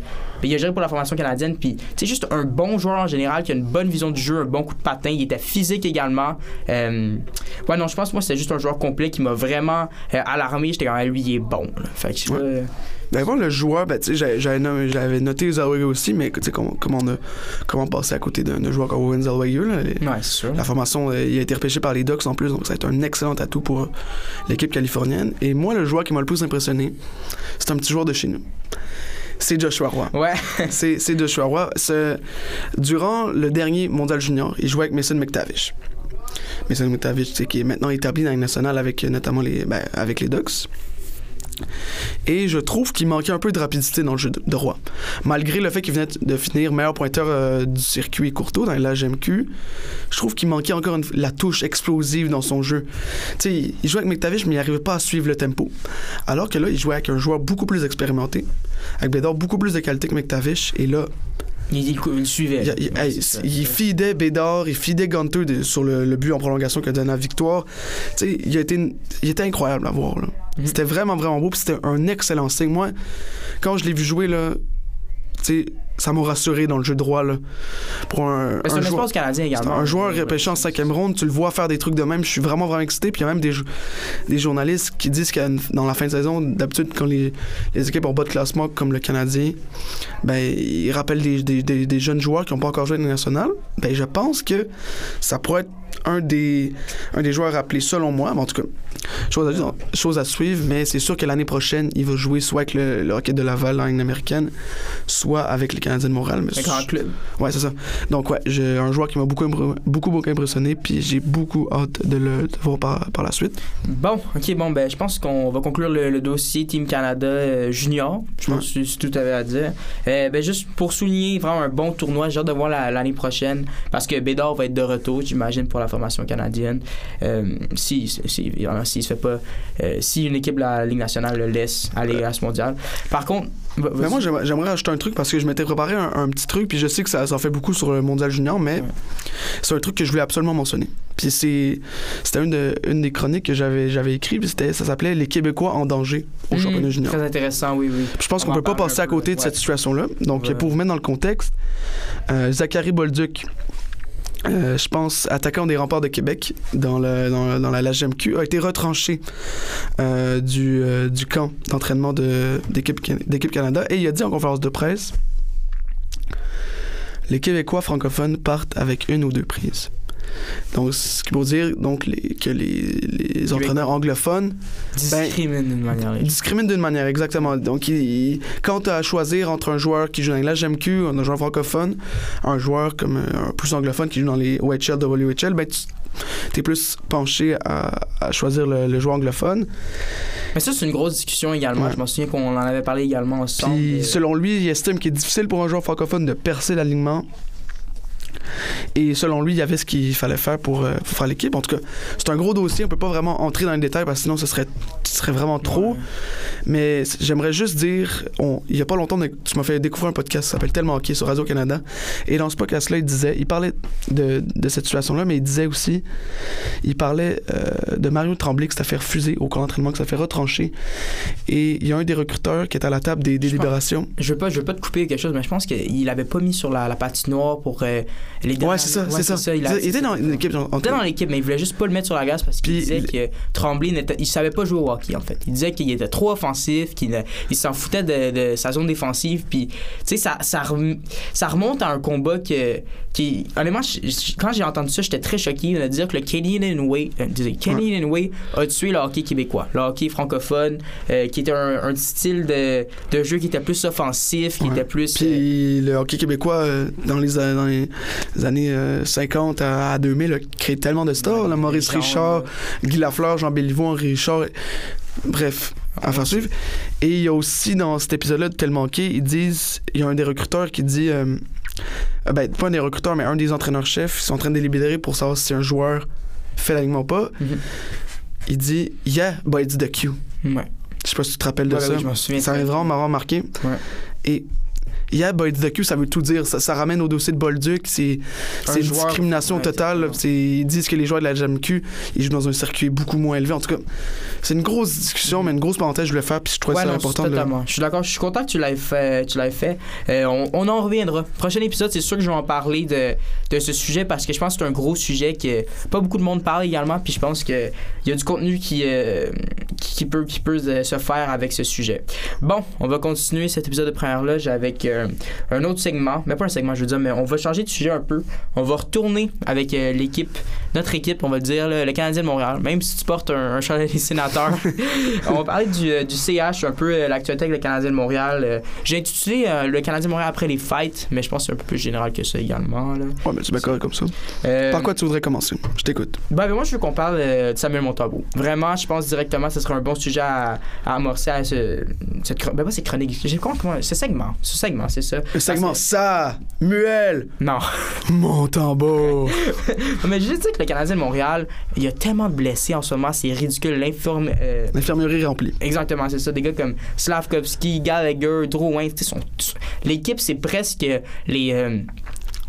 puis il a géré pour la formation canadienne. Puis, c'est juste un bon joueur en général qui a une bonne vision du jeu, un bon coup de patin. Il était physique également. Euh, ouais, non, je pense que moi, c'était juste un joueur complet qui m'a vraiment euh, alarmé. J'étais comme, ah, lui, il est bon. là. Fait que, Ouais. euh, Ben, bon, le joueur, ben, tu sais, j'avais- noté Zellweger aussi, mais tu sais, comment, comment, on a- comment passer à côté d'un joueur comme Owen les- ouais, c'est sûr. La formation, euh, il a été repêché par les Ducks en plus, donc ça va être un excellent atout pour l'équipe californienne. Et moi, le joueur qui m'a le plus impressionné, c'est un petit joueur de chez nous. C'est Joshua Roy. Ouais. c'est Joshua Roy. Durant le dernier mondial junior, il jouait avec Mason McTavish. Mason McTavish, qui est maintenant établi dans la nationale avec euh, notamment les, ben, avec les Ducks. Et je trouve qu'il manquait un peu de rapidité dans le jeu de, de Roy. Malgré le fait qu'il venait de finir meilleur pointeur euh, du circuit Courtois dans l'AGMQ, je trouve qu'il manquait encore la touche explosive dans son jeu. Il, jouait avec McTavish, mais il n'arrivait pas à suivre le tempo. Alors que là, il jouait avec un joueur beaucoup plus expérimenté, avec Bédard beaucoup plus de qualité que McTavish, et là, Il, il, il le suivait. il, Ouais, il fidait Bédard, il fidait Gunter de- sur le, le but en prolongation qui a donné la victoire. Tu sais, il, a été, il était incroyable à voir. Mhm. C'était vraiment, vraiment beau. C'était un excellent signe. Moi, quand je l'ai vu jouer, là, sais, ça m'a rassuré dans le jeu droit. Là, pour un, un un, joueur, canadien c'est également. un joueur Ouais, repêché en cinquième ronde, tu le vois faire des trucs de même. Je suis vraiment, vraiment excité. Puis il y a même des, des journalistes qui disent que dans la fin de saison, d'habitude, quand les, les équipes ont bas de classement comme le Canadien, ben, ils rappellent des, des, des- des jeunes joueurs qui n'ont pas encore joué dans les nationales. Ben, je pense que ça pourrait être un des, un des joueurs rappelés selon moi. Mais en tout cas, chose à, chose à suivre. Mais c'est sûr que l'année prochaine, il va jouer soit avec le, le Rocket de Laval en ligne américaine, soit avec les Canadiens de Montréal. Mais Un grand club. Ouais, c'est ça. Donc, ouais, j'ai un joueur qui m'a beaucoup, beaucoup, beaucoup impressionné, puis j'ai beaucoup hâte de le de voir par, par la suite. Bon, ok, bon, ben, je pense qu'on va conclure le, le dossier Team Canada euh, Junior. Je pense que c'est tout à fait à dire. Euh, ben, juste pour souligner vraiment un bon tournoi, j'ai hâte de voir la- l'année prochaine parce que Bédard va être de retour, j'imagine, pour la formation canadienne. Euh, si, si, si, s'il se fait pas, euh, si une équipe de la Ligue nationale le laisse aller à ce mondial. Par contre, va- Mais vas-y. moi, j'aimerais ajouter un truc parce que je m'étais préparé un, un petit truc, puis je sais que ça, ça en fait beaucoup sur le mondial junior, mais Ouais. c'est un truc que je voulais absolument mentionner. Puis c'est c'était une, de- une des chroniques que j'avais j'avais écrit, puis c'était- ça s'appelait Les Québécois en danger au Hmm, championnat junior. Très intéressant, oui, oui. Puis je pense On qu'on va peut pas passer à peu, côté de ouais. cette situation-là. Donc, Ouais. pour vous mettre dans le contexte, euh, Zachary Bolduc, euh, je pense, attaquant des remparts de Québec dans, le, dans, dans la LHMQ, a été retranché euh, du, euh, du camp d'entraînement d'équipe Canada et il a dit en conférence de presse les Québécois francophones partent avec une ou deux prises. Donc, ce qui veut dire donc, les- que les, les entraîneurs anglophones Discrimine d'une manière. il discrimine d'une manière, exactement. Donc, il, il- quand tu as à choisir entre un joueur qui joue dans la GMQ, un joueur francophone, un joueur comme euh, un plus anglophone qui joue dans les OHL, WHL, ben, tu es plus penché à, à choisir le, le joueur anglophone. Mais ça, c'est une grosse discussion également. Ouais. Je m'en souviens qu'on en avait parlé également ensemble. Puis, Euh, selon lui, il estime qu'il est difficile pour un joueur francophone de percer l'alignement Et selon lui, il y avait ce qu'il fallait faire pour, euh, pour faire l'équipe. En tout cas, c'est un gros dossier. On peut pas vraiment entrer dans les détails parce que sinon, ce serait, ce serait vraiment trop. Mais j'aimerais juste dire, on- il y a pas longtemps, tu m'as fait découvrir un podcast qui s'appelle Tellement Hockey sur Radio-Canada. Et dans ce podcast-là, il disait, il parlait de, de cette situation-là, mais il disait aussi, il parlait euh, de Mario Tremblay qui s'est fait refuser au camp d'entraînement, qui s'est fait retrancher. Et il y a un des recruteurs qui est à la table des délibérations. Je veux pas, je veux pas te couper quelque chose, mais je pense qu'il avait pas mis sur la, la patinoire pour euh, les Ouais, c'est ça, c'est ça. Il, Il, a- était dans Il était l'équipe, mais il voulait juste pas le mettre sur la glace parce qu'il disait que Tremblay il savait pas jouer au hockey en fait. Il disait qu'il était trop offensif, qu'il il s'en foutait de, de sa zone défensive. Puis, tu sais, ça, ça, rem- ça remonte à un combat que, qui, honnêtement, quand j'ai entendu ça, j'étais très choqué de dire que le Canadian Way, euh, Canadian Way a tué le hockey québécois, le hockey francophone, euh, qui était un, un style de, de jeu qui était plus offensif, qui Ouais. était plus. euh, Puis le hockey québécois, euh, dans, les, a- dans les années euh, 50 à, à 2000, a créé tellement de stars. Ouais, là, Maurice Richard, euh, Guy Lafleur, Jean Béliveau, Henri Richard. Bref, à faire suivre. Et il y a aussi dans cet épisode-là de Tellement Hockey, ils disent, il y a un des recruteurs qui dit, euh, euh, ben pas un des recruteurs, mais un des entraîneurs-chefs, ils sont en train de délibérer pour savoir si un joueur fait l'alignement ou pas. Mhm. Il dit, yeah, but it's the Q. Ouais. Je sais pas si tu te rappelles de Ouais, ça. ouais, je m'en souviens ça très avait vraiment m'avoir marqué. Ouais. Et Yeah, but it's the Q, ça veut tout dire. Ça, ça ramène au dossier de Bolduc. C'est Un c'est une discrimination totale. Ils disent que les joueurs de la JMQ, ils jouent dans un circuit beaucoup moins élevé. En tout cas, c'est une grosse discussion, mais une grosse parenthèse, je voulais faire, puis je trouvais ça non, important. de. Je suis d'accord. Je suis content que tu l'aies fait. Tu fait. Euh, on, on en reviendra. Prochain épisode, c'est sûr que je vais en parler de, de ce sujet parce que je pense que c'est un gros sujet que pas beaucoup de monde parle également. Puis je pense qu'il y a du contenu qui, euh, qui, qui peut, qui peut euh, se faire avec ce sujet. Bon, on va continuer cet épisode de Première Loge avec euh, un autre segment. Mais pas un segment, je veux dire, mais on va changer de sujet un peu. On va retourner avec euh, l'équipe, notre équipe, on va dire, le Canadien de Montréal. Même si tu portes un, un chandail des sénateurs. on va parler du, euh, du CH, un peu euh, l'actualité avec le Canadien de Montréal. J'ai intitulé le Canadien de Montréal après les fights, mais je pense que c'est un peu plus général que ça également. Là. Ouais, mais tu m'as correct comme ça. Par quoi tu voudrais commencer? Je t'écoute. ben, ben, moi, je veux qu'on parle de Samuel Montembeau. Vraiment, je pense directement que ce serait un bon sujet à, à amorcer à ce, cette Ben, pas cette chronique. J'ai comment, comment, ce segment. Ce segment, c'est ça. Le segment Parce Samuel que- Non. Montembeau. Mais je dire que le Canadien de Montréal, il y a tellement de blessés en ce moment, c'est ridicule. Euh, L'infirmerie remplie. Exactement, c'est ça. Des gars comme Slavkovski, Gallagher, Drouin, sont- l'équipe, c'est presque les. euh,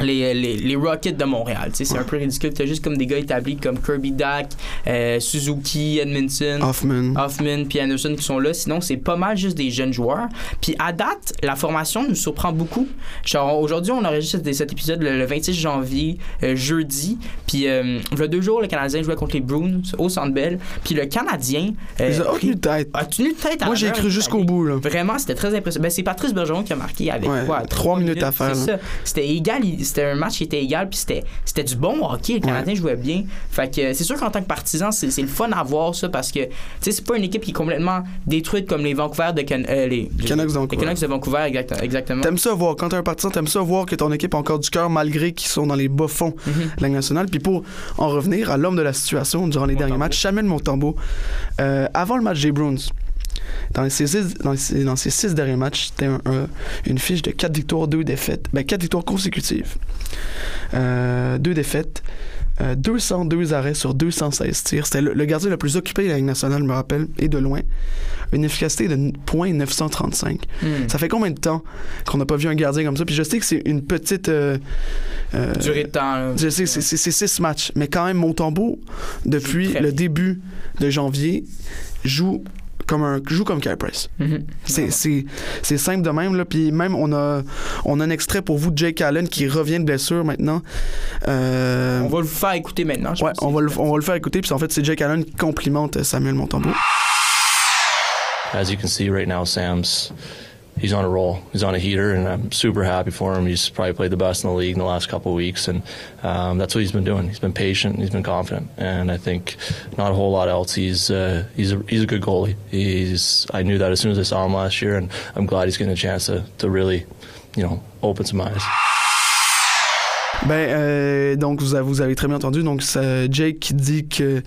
les, les, les Rockets de Montréal. C'est un peu ridicule. Tu as juste comme des gars établis comme Kirby Dak, euh, Suzuki, Edmondson. Hoffman. Hoffman puis Anderson qui sont là. Sinon, c'est pas mal juste des jeunes joueurs. Puis à date, la formation nous surprend beaucoup. Genre, aujourd'hui, on enregistre cet- cet épisode le, le 26 janvier, euh, jeudi. Puis euh, il y a deux jours, le Canadien jouait contre les Bruins au Centre Bell. Puis le Canadien euh, Ils ont aucune tête. a tenu tête Moi, j'ai cru jusqu'au bout, là. Vraiment, c'était très impressionnant. Ben, c'est Patrice Bergeron qui a marqué avec Ouais, quoi? trois minutes à faire. C'était égal. C'était un match qui était égal. Puis c'était, c'était du bon hockey. Le Canadien jouait bien. Fait que c'est sûr qu'en tant que partisan, c'est, c'est le fun à voir ça parce que tu sais, c'est pas une équipe qui est complètement détruite comme les Vancouver de Can- euh, les, les- Canucks de les Vancouver. Canucks de Vancouver, exact- exactement. T'aimes ça voir, quand t'es un partisan, t'aimes ça voir que ton équipe a encore du cœur malgré qu'ils sont dans les bas fonds Mhm. de la Ligue nationale. Puis pour en revenir à l'homme de la situation durant les derniers matchs, Samuel Montembeau, euh, avant le match des Bruins, dans les six, dans ces, dans ces six derniers matchs, c'était un- un- une fiche de 4 victoires, 2 défaites. Ben, 4 victoires consécutives. Euh, 2 défaites. euh, 202 arrêts sur 216 tirs. C'était le, le gardien le plus occupé de la Ligue nationale, je me rappelle, et de loin. Une efficacité de .935. Hmm. Ça fait combien de temps qu'on n'a pas vu un gardien comme ça? Puis je sais que c'est une petite... euh, euh, Durée de temps. là. je sais que c'est- six matchs, mais quand même, Montembeau, depuis le début de janvier, joue comme un joue comme Carey Price. Mhm. C'est c'est c'est simple de même là. Puis même on a on a un extrait pour vous de Jake Allen qui revient de blessure maintenant. Euh, On va le faire écouter maintenant. je ouais, pense. on va le on va le faire écouter. Puis en fait c'est Jake Allen qui complimente Samuel Montembeau. As you can see right now, Sam's he's on a roll. He's on a heater, and I'm super happy for him. He's probably played the best in the league in the last couple of weeks, and um, that's what he's been doing. He's been patient. He's been confident, and I think not a whole lot else. He's uh, he's a he's a good goalie. He's I knew that as soon as I saw him last year, and I'm glad he's getting a chance to to really, you know, open some eyes. Ben, euh, donc, vous avez, vous avez très bien entendu. Donc, Jake qui dit qu'il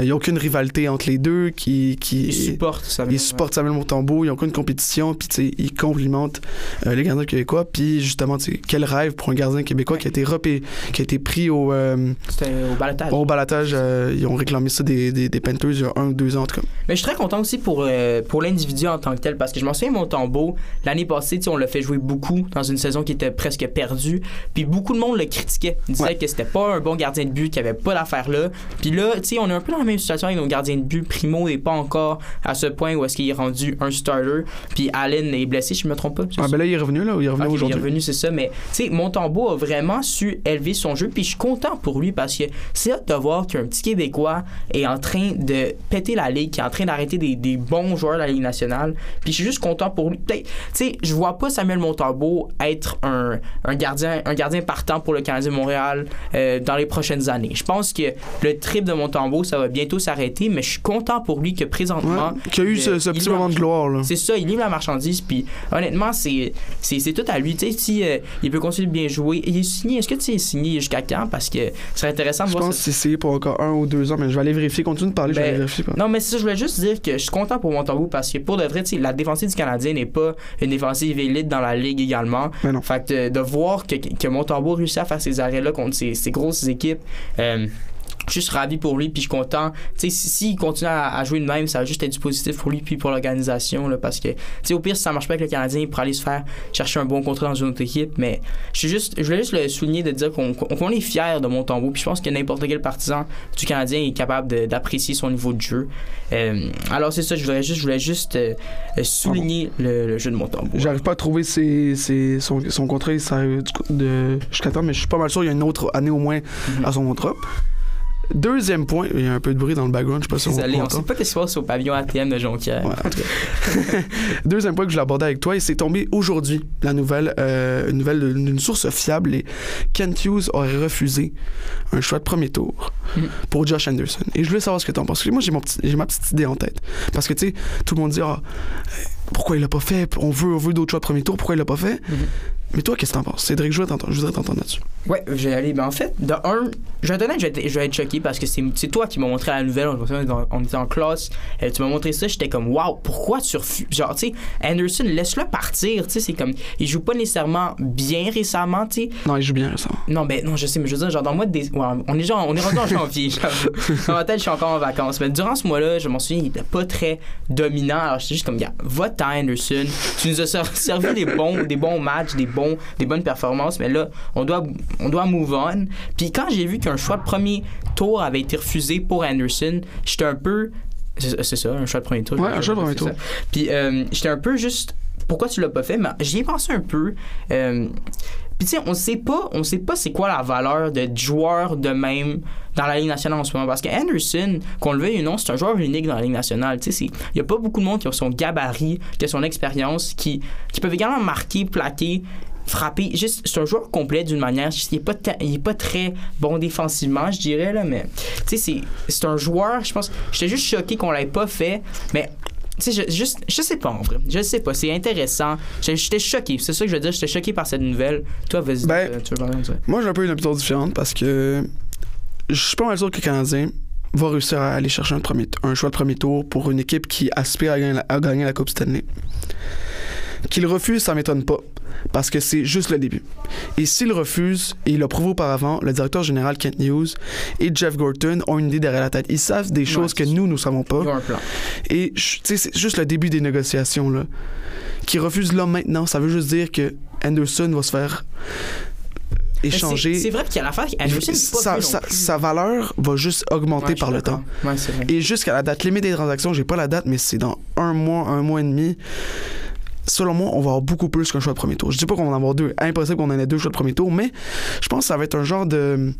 n'y a aucune rivalité entre les deux, qui, qui Il supporte ça. il supporte Samuel Montembeau, il n'y a aucune compétition, puis il complimente euh, les gardiens québécois. Puis justement, quel rêve pour un gardien québécois qui a été repé, qui a été pris au, euh, au balatage. euh, ils ont réclamé ça des, des, des Panthers il y a un ou deux ans, en tout cas. Mais je suis très content aussi pour, euh, pour l'individu en tant que tel parce que je m'en souviens, Montembeau, l'année passée, on l'a fait jouer beaucoup dans une saison qui était presque perdue. Puis beaucoup de monde le critiquait. Il disait Ouais. que c'était pas un bon gardien de but, qu'il n'y avait pas d'affaire là. Puis là, tu sais, on est un peu dans la même situation avec nos gardiens de but. Primo n'est pas encore à ce point où est-ce qu'il est rendu un starter. Puis Allen est blessé, je me trompe pas. Ah, ben là, il est revenu, là, il est revenu Ok, il est aujourd'hui. revenu, c'est ça. Mais, tu sais, Montembeau a vraiment su élever son jeu. Puis je suis content pour lui parce que c'est hâte de voir qu'un petit Québécois est en train de péter la ligue, qui est en train d'arrêter des, des bons joueurs de la Ligue nationale. Puis je suis juste content pour lui. Tu sais, je vois pas Samuel Montembeau être un, un, gardien, un gardien partant pour le Canadien de Montréal euh, dans les prochaines années. Je pense que le trip de Montembeau, ça va bientôt s'arrêter, mais je suis content pour lui que présentement. Ouais, qui a eu ce, petit moment de gloire, là. c'est ça, il livre la marchandise, puis honnêtement, c'est, tout à lui. Tu sais, si euh, il peut continuer de bien jouer, il est signé. Est-ce que tu est signé jusqu'à quand? Parce que ce serait intéressant de Je voir pense ça. que c'est pour encore un ou deux ans, mais je vais aller vérifier. Continue de parler, je vais Ben, aller vérifier. Non, mais ça, je voulais juste dire que je suis content pour Montembeau parce que pour de vrai, la défensive du Canadien n'est pas une défensive élite dans la ligue également. Mais non. Fait que de, de voir que, que Montembeau réussit à faire ces arrêts-là contre ces, grosses équipes. euh, je suis juste ravi pour lui, puis je suis content. Tu sais, si- s'il continue à, à jouer de même, ça va juste être du positif pour lui, puis pour l'organisation, là, parce que, tu sais, au pire, si ça marche pas avec le Canadien, il pourra aller se faire chercher un bon contrat dans une autre équipe, mais je suis juste, je voulais juste le souligner de dire qu'on est fier de Montembeau, puis je pense que n'importe quel partisan du Canadien est capable d'apprécier son niveau de jeu. Euh, alors, c'est ça, je voulais juste, je voulais juste euh, euh, souligner le, le jeu de Montembeau. J'arrive pas à trouver ses, ses- son, son contrat il de, jusqu'à temps, mais je suis pas mal sûr qu'il y a une autre année au moins Mhm. à son contrat. Deuxième point, il y a un peu de bruit dans le background, je sais pas si on Désolé, on sait pas ce qui se passe au pavillon ATM de Jonquière. Ouais, en tout cas. Deuxième point que je voulais aborder avec toi, et c'est tombé aujourd'hui, la nouvelle, euh, une nouvelle d'une source fiable. Et Kent Hughes aurait refusé un choix de premier tour Mm. pour Josh Anderson. Et je voulais savoir ce que tu en penses. Parce que moi, j'ai, ma petite idée en tête. Parce que, tu sais, tout le monde dit, ah, pourquoi il l'a pas fait? On veut, on veut d'autres choix de premier tour, pourquoi il l'a pas fait? Mhm. Mais toi, qu'est-ce que t'en penses? Cédric, je voudrais t'entendre là-dessus. Ouais, aller. Ben en fait, de un, je vais je vais être, choqué parce que c'est toi qui m'as montré la nouvelle. On, était en- on était en classe. euh, tu m'as montré ça. J'étais comme, waouh, pourquoi tu refuses Genre, tu sais, Anderson, laisse-le partir. Tu sais, c'est comme, il joue pas nécessairement bien récemment, tu sais. Non, il joue bien récemment. Non, ben non, je sais, mais je veux dire, genre dans le mois de ouais, on est genre, on est rendu en janvier. dans ma tête, je suis encore en vacances. Mais durant ce mois-là, je m'en souviens, il était pas très dominant. Alors j'étais juste comme, gars, va-t'en, Anderson. Tu nous as ser- servi des bons, des bons matchs, des bons, des bonnes performances, mais là, on doit, on doit move on. Puis quand j'ai vu qu'un choix de premier tour avait été refusé pour Anderson, j'étais un peu, c'est ça, un choix de premier tour. Ouais, un choix de premier tour. Puis euh, j'étais un peu juste pourquoi tu l'as pas fait? Mais j'y ai pensé un peu euh, puis tu sais on sait pas on sait pas c'est quoi la valeur de joueur de même dans la Ligue nationale en ce moment parce que Anderson qu'on le veuille ou non c'est un joueur unique dans la Ligue nationale tu sais il y a pas beaucoup de monde qui a son gabarit qui a son expérience qui qui peuvent également marquer plaquer frapper juste c'est un joueur complet d'une manière il est pas ta- il est pas très bon défensivement je dirais là mais tu sais c'est c'est un joueur je pense j'étais juste choqué qu'on l'ait pas fait mais tu sais, je, juste, je sais pas en vrai. Je sais pas. C'est intéressant. J'étais choqué. C'est ça que je veux dire. J'étais choqué par cette nouvelle. Toi, vas-y. Ben, euh, tu veux parler de ça? Moi, j'ai un peu une opinion différente parce que je suis pas mal sûr que le Canadien va réussir à aller chercher un, premier, un choix de premier tour pour une équipe qui aspire à gagner la, à gagner la Coupe Stanley. Qu'il refuse, ça m'étonne pas parce que c'est juste le début. Et s'il refuse, et il l'a prouvé auparavant, le directeur général Kent News et Jeff Gorton ont une idée derrière la tête. Ils savent des choses que nous, nous savons pas. Un plan. Et c'est juste le début des négociations là. Qui refuse là maintenant, ça veut juste dire que Anderson va se faire échanger. C'est vrai qu'il y a l'affaire sa, valeur va juste augmenter Ouais, par le temps. Ouais. Et jusqu'à la date limite des transactions, j'ai pas la date, mais c'est dans un mois, un mois et demi. Selon moi, on va avoir beaucoup plus qu'un choix de premier tour. Je dis pas qu'on va en avoir deux. Impossible qu'on en ait deux choix de premier tour, mais je pense que ça va être un genre de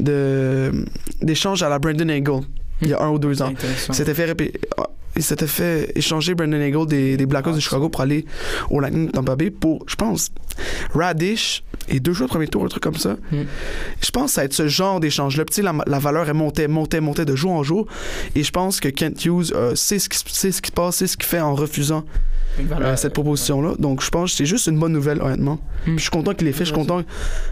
de- d'échange à la Brandon Eagle il y a un ou deux ans. s'était fait, ah, il s'était fait échanger Brandon Eagle des, des Blackhawks de Chicago pour aller au Lightning de Tampa Bay pour, je pense, Radish et deux choix de premier tour, un truc comme ça. Mm. Je pense que ça va être ce genre d'échange-là. Puis, tu sais, la, la valeur, elle montait, montait, montait de jour en jour. Et je pense que Kent Hughes euh, sait, ce qui, se- sait ce qui se passe, sait ce qu'il fait en refusant euh, cette proposition-là. Donc, je pense que c'est juste une bonne nouvelle, honnêtement. Hmm. Je suis content qu'il l'ait fait. Je suis content.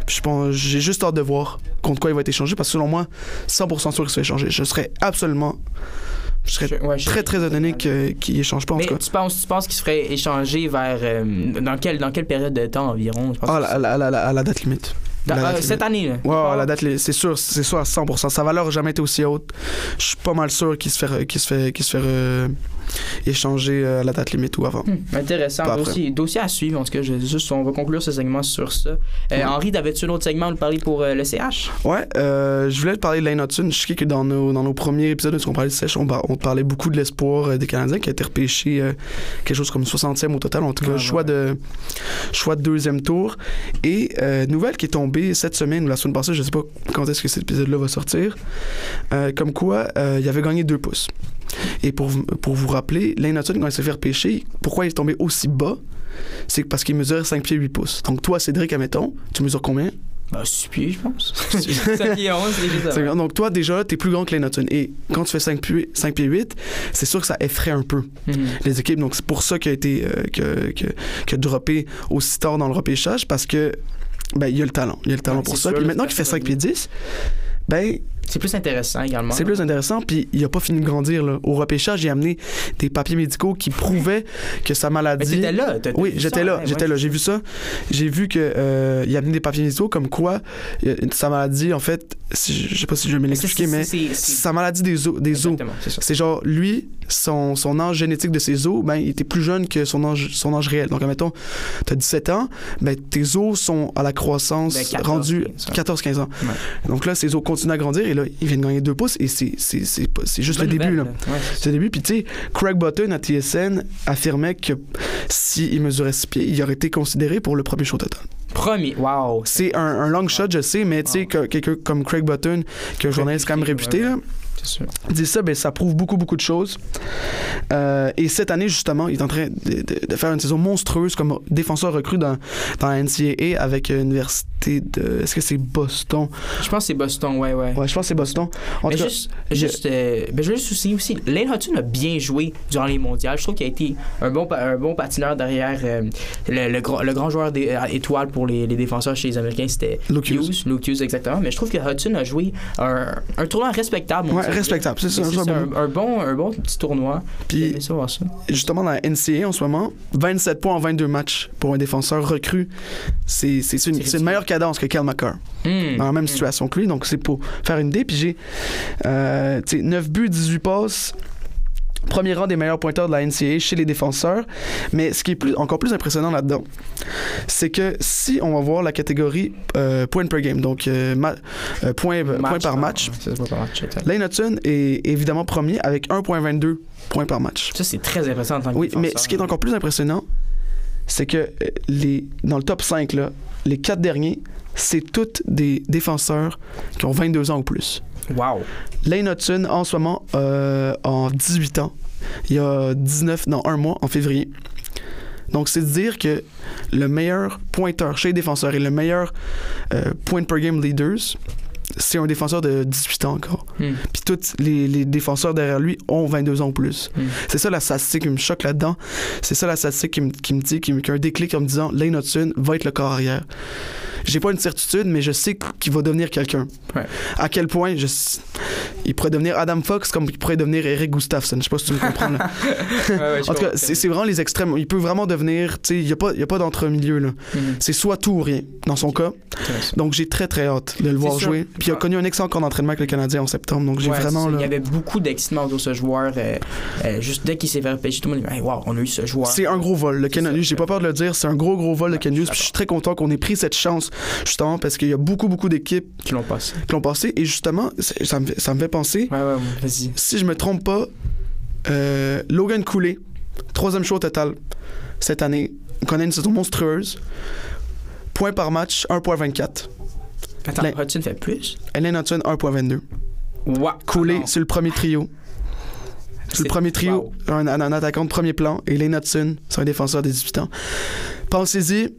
Puis je pense, j'ai juste hâte de voir contre quoi il va être échangé. Parce que selon moi, 100% sûr qu'il se fait échanger. Je serais absolument. Je serais Je- ouais, je- très, très étonné qu'il échange pas, en Mais tout cas. tu penses, tu penses qu'il se ferait échanger vers. euh, dans, quelle, dans quelle période de temps environ je pense Ah, à la, à la- à la- à la date limite. Euh, date cette année. Ouais, ouais, la date, li- c'est sûr, c'est sûr à 100%. Sa valeur n'a jamais été aussi haute. Je suis pas mal sûr qu'il se fait, qu'il se fait, qu'il se fait échanger euh, à la date limite ou avant. Hmm, intéressant. Dossier, dossier à suivre. En tout cas, je, juste, on va conclure ce segment sur ça. Euh. Henri, t'avais-tu un autre segment à nous parler pour euh, le CH? Ouais, euh, je voulais te parler de Hudson. Je sais que dans nos, dans nos premiers épisodes où on parlait de sèche, on, par- on parlait beaucoup de l'espoir euh, des Canadiens qui a été repêché euh, quelque chose comme 60e au total. En tout cas, Ouais, choix, de, choix de deuxième tour. Et euh, nouvelle qui est tombée cette semaine ou la semaine passée, je sais pas quand est-ce que cet épisode-là va sortir, euh, comme quoi euh, il avait gagné deux pouces. Et pour, vous- pour vous rappeler, Hudson, quand il s'est fait repêcher, pourquoi il est tombé aussi bas? C'est parce qu'il mesure 5 pieds 8 pouces. Donc toi, Cédric, admettons, tu mesures combien? Bah, 6 pieds, je pense. 7 pieds 11, c'est déjà. Donc, toi, déjà, t'es plus grand que les. Et quand tu fais 5 pieds, 5 pieds 8, c'est sûr que ça effraie un peu Mhm. les équipes. Donc, c'est pour ça qu'il a été euh, que, que, que droppé aussi tard dans le repêchage parce que ben, il y a le talent. Il y a le talent Ouais, pour ça. sûr, Puis maintenant qu'il fait personne 5 pieds 10, ben, C'est plus intéressant également. c'est plus intéressant. Puis il a pas fini de grandir. Là. Au repêchage, il a amené des papiers médicaux qui prouvaient que sa Mais maladie. t'étais là. t'as- t'as Oui, j'étais là, ouais, j'étais ouais. là, j'ai vu ça. J'ai vu que euh, il a amené des papiers médicaux comme quoi euh, sa maladie, en fait, si- je sais pas si je vais me Mais c'est- l'expliquer, mais c'est- c'est- sa maladie des os, des os. C'est genre lui, son, son âge génétique de ses os, ben il était plus jeune que son âge son âge réel. Donc admettons, tu as 17 ans, ben tes os sont à la croissance Ben, 14, rendue 15 ans. 14 15 ans. Ouais. Donc là ses os continuent à grandir et là il vient de gagner 2 pouces et c'est c'est c'est pas- c'est juste le début Ouais, c'est le début. Puis, tu sais, Craig Button à TSN affirmait que s'il mesurait 6 pieds, il aurait été considéré pour le premier show total. Premier. Wow. C'est un, un long shot, je sais, mais tu sais, que quelqu'un comme Craig Button, qui est un journaliste quand même réputé, ouais, là, sûr. dit ça, ben, ça prouve beaucoup, beaucoup de choses. Euh, et cette année, justement, il est en train de, de- de faire une saison monstrueuse comme défenseur recru dans, dans la NCAA avec l'université de. Est-ce que c'est Boston? Je pense que c'est Boston, ouais, ouais. Ouais, je pense que c'est Boston. En Mais tout cas, juste, juste, euh, ben, je veux juste souligner aussi, Lane Hudson a bien joué durant les mondiales. Je trouve qu'il a été un bon, un bon patineur derrière euh, le, le grand, le grand joueur des, étoile pour les, les défenseurs chez les Américains, c'était Luke Hughes. Hughes. Luke Hughes, exactement. Mais je trouve que Hudson a joué un, un tournoi respectable. Ouais. Respectable, c'est ça, un bon, un bon petit tournoi. Puis, J'ai aimé ça voir ça. justement dans la NCAA en ce moment, 27 points en 22 matchs pour un défenseur recru. C'est une, meilleure cadence que Kel McCarr, Hmm. dans la même Hmm. situation que lui. Donc c'est pour faire une idée. Puis j'ai euh, tu sais, 9 buts, 18 passes. Premier rang des meilleurs pointeurs de la NCAA chez les défenseurs. Mais ce qui est plus, encore plus impressionnant là-dedans, c'est que si on va voir la catégorie euh, points per game, donc euh, ma- euh, points, euh, par match, par. Lane Hudson est évidemment premier avec 1,22 points par match. Ça, c'est très impressionnant en tant que Oui, mais ce qui est encore plus impressionnant, c'est que euh, les, dans le top 5, là, les quatre derniers, c'est tous des défenseurs qui ont 22 ans ou plus. Wow. Lane Hudson, en ce moment, euh, en 18 ans, il y a 19, non, un mois, en février. Donc, c'est de dire que le meilleur pointeur chez les défenseurs et le meilleur euh, point per game leaders, c'est un défenseur de 18 ans encore. Hmm. Puis tous les, les défenseurs derrière lui ont 22 ans ou plus. Hmm. C'est ça la statistique qui me choque là-dedans. C'est ça la statistique qui me, qui me dit, qui me, qui a un déclic en me disant Lane Hudson va être le corps arrière. J'ai pas une certitude, mais je sais qu'il va devenir quelqu'un. Ouais. À quel point je, il pourrait devenir Adam Fox comme il pourrait devenir Eric Gustafsson. Je sais pas si tu me comprends. là. en tout cas, c'est c'est vraiment les extrêmes. Il peut vraiment devenir, tu sais, il n'y a pas, y a pas d'entre-milieu. là. Mhm. C'est soit tout ou rien, dans son cas. Donc j'ai très très hâte de le voir sûr. jouer. Puis il a Ouais. connu un excellent camp d'entraînement avec le Canadien en septembre. Donc j'ai Ouais, vraiment. là- Il y avait beaucoup d'excitement autour de ce joueur. euh, euh, juste dès qu'il s'est fait repêcher, tout le monde dit hey, Wow, on a eu ce joueur. C'est un gros vol. Le Ken j'ai pas peur de le dire, c'est un gros gros vol de Ken. Puis je suis très content qu'on ait pris cette chance justement parce qu'il y a beaucoup beaucoup d'équipes qui l'ont passé. qui l'ont passé et justement ça me, fait- ça me fait penser. Ouais, ouais. Si je me trompe pas, euh, Logan Cooley, troisième show au total cette année, connaît une saison monstrueuse. Points par match, 1.24. Attends, Hudson fait plus? Ellen Hudson, 1.22. Wow. Cooley, Ah c'est le premier trio. C'est le premier trio, wow. un, un- un attaquant de premier plan. Et Lane Hudson, c'est un défenseur de 18 ans. Pensez-y,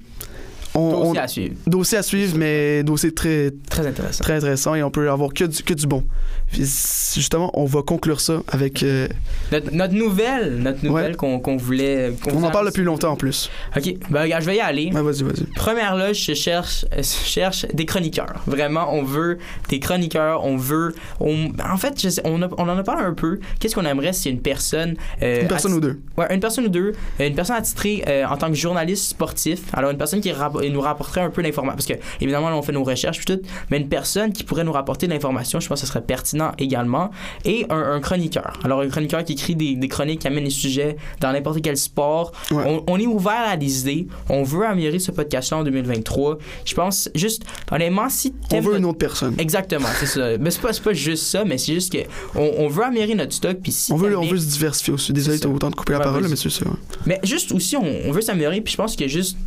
On, on- Dossier à suivre. dossier à suivre, mais dossier très, Très intéressant. très intéressant et on peut avoir que du, que du bon. Puis, justement, on va conclure ça avec. euh, Notre, notre nouvelle, notre nouvelle Ouais. qu'on voulait. qu'on on en parle depuis longtemps en plus. Ok, ben regarde, je vais y aller. Ouais, vas-y, vas-y. Première loge, je cherche, je cherche des chroniqueurs. Vraiment, on veut des chroniqueurs. On veut. on- en fait, je sais- on, a- on en a parlé un peu. Qu'est-ce qu'on aimerait si une personne. euh, Une personne ou deux. Ouais, une personne ou deux. Une personne attitrée euh, en tant que journaliste sportif. Alors, une personne qui rap- nous rapporterait un peu d'informations. Parce que, évidemment, là, on fait nos recherches, puis tout. Mais une personne qui pourrait nous rapporter de l'information, je pense que ce serait pertinent également. Et un, un chroniqueur. Alors, un chroniqueur qui écrit des, des chroniques, qui amène des sujets dans n'importe quel sport. Ouais. On, on est ouvert à des idées. On veut améliorer ce podcast-là en 2023. Je pense, juste, honnêtement, si On veut notre- une autre personne. Exactement, c'est ça. Mais c'est pas, pas juste ça, mais c'est juste que on, on veut améliorer notre stock. Puis si On veut, on veut se diversifier aussi. Désolé, t'as autant de couper la parole, mais c'est ça. ouais. Mais juste aussi, on, on veut s'améliorer. Puis je pense que juste.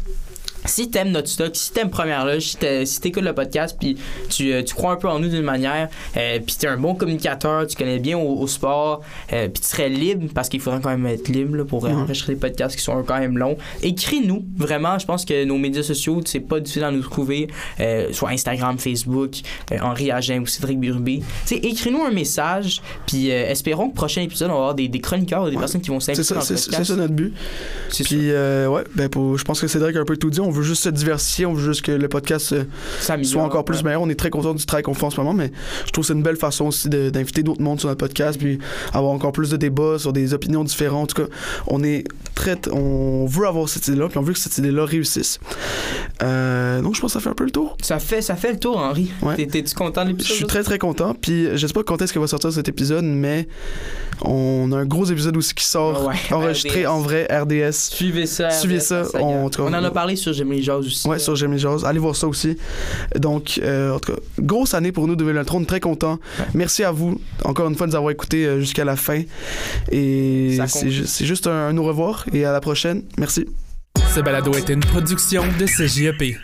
Si t'aimes notre stock, si t'aimes Première Loge, si t'es- si t'écoutes le podcast, puis tu, euh, tu crois un peu en nous d'une manière, euh, puis t'es un bon communicateur, tu connais bien au, au sport, euh, puis tu serais libre, parce qu'il faudrait quand même être libre là, pour Ouais. enregistrer des podcasts qui sont quand même longs. Écris-nous, vraiment, je pense que nos médias sociaux, c'est pas difficile à nous trouver, euh, soit Instagram, Facebook, Henri Agen ou Cédric Burbé. Tu sais, écris-nous un message, puis espérons que prochain épisode, on va avoir des, des chroniqueurs ou des Ouais. personnes qui vont s'impliquer dans le c'est podcast. c'est ça notre but. Puis, euh, ouais, ben pour, je pense que Cédric a un peu tout dit. On veut juste se diversifier, on veut juste que le podcast euh, soit encore plus ouais. meilleur. On est très content du travail qu'on fait en ce moment, mais je trouve que c'est une belle façon aussi d'inviter d'autres mondes sur notre podcast, puis avoir encore plus de débats sur des opinions différentes. En tout cas, on est très, on veut avoir cette idée-là, puis on veut que cette idée-là réussisse. Euh, donc, je pense que ça fait un peu le tour. Ça fait, ça fait le tour, Henri. Ouais. T'es-tu content de Je l'épisode? suis très très content. Puis je sais pas quand est-ce que va sortir cet épisode, mais on a un gros épisode aussi qui sort Ouais, enregistré RDS. en vrai RDS. Suivez ça. Suivez RDS, ça, on- en tout cas, on en a parlé sur J'aime les Jazz aussi. Ouais, sur Jamie Jazz. Allez voir ça aussi. Donc, euh, en tout cas, grosse année pour nous 2023. On est très contents. Ouais. Merci à vous, encore une fois, de nous avoir écoutés euh, jusqu'à la fin. Et c'est ju- juste un, un au revoir et à la prochaine. Merci. Ce balado est une production de CJEP.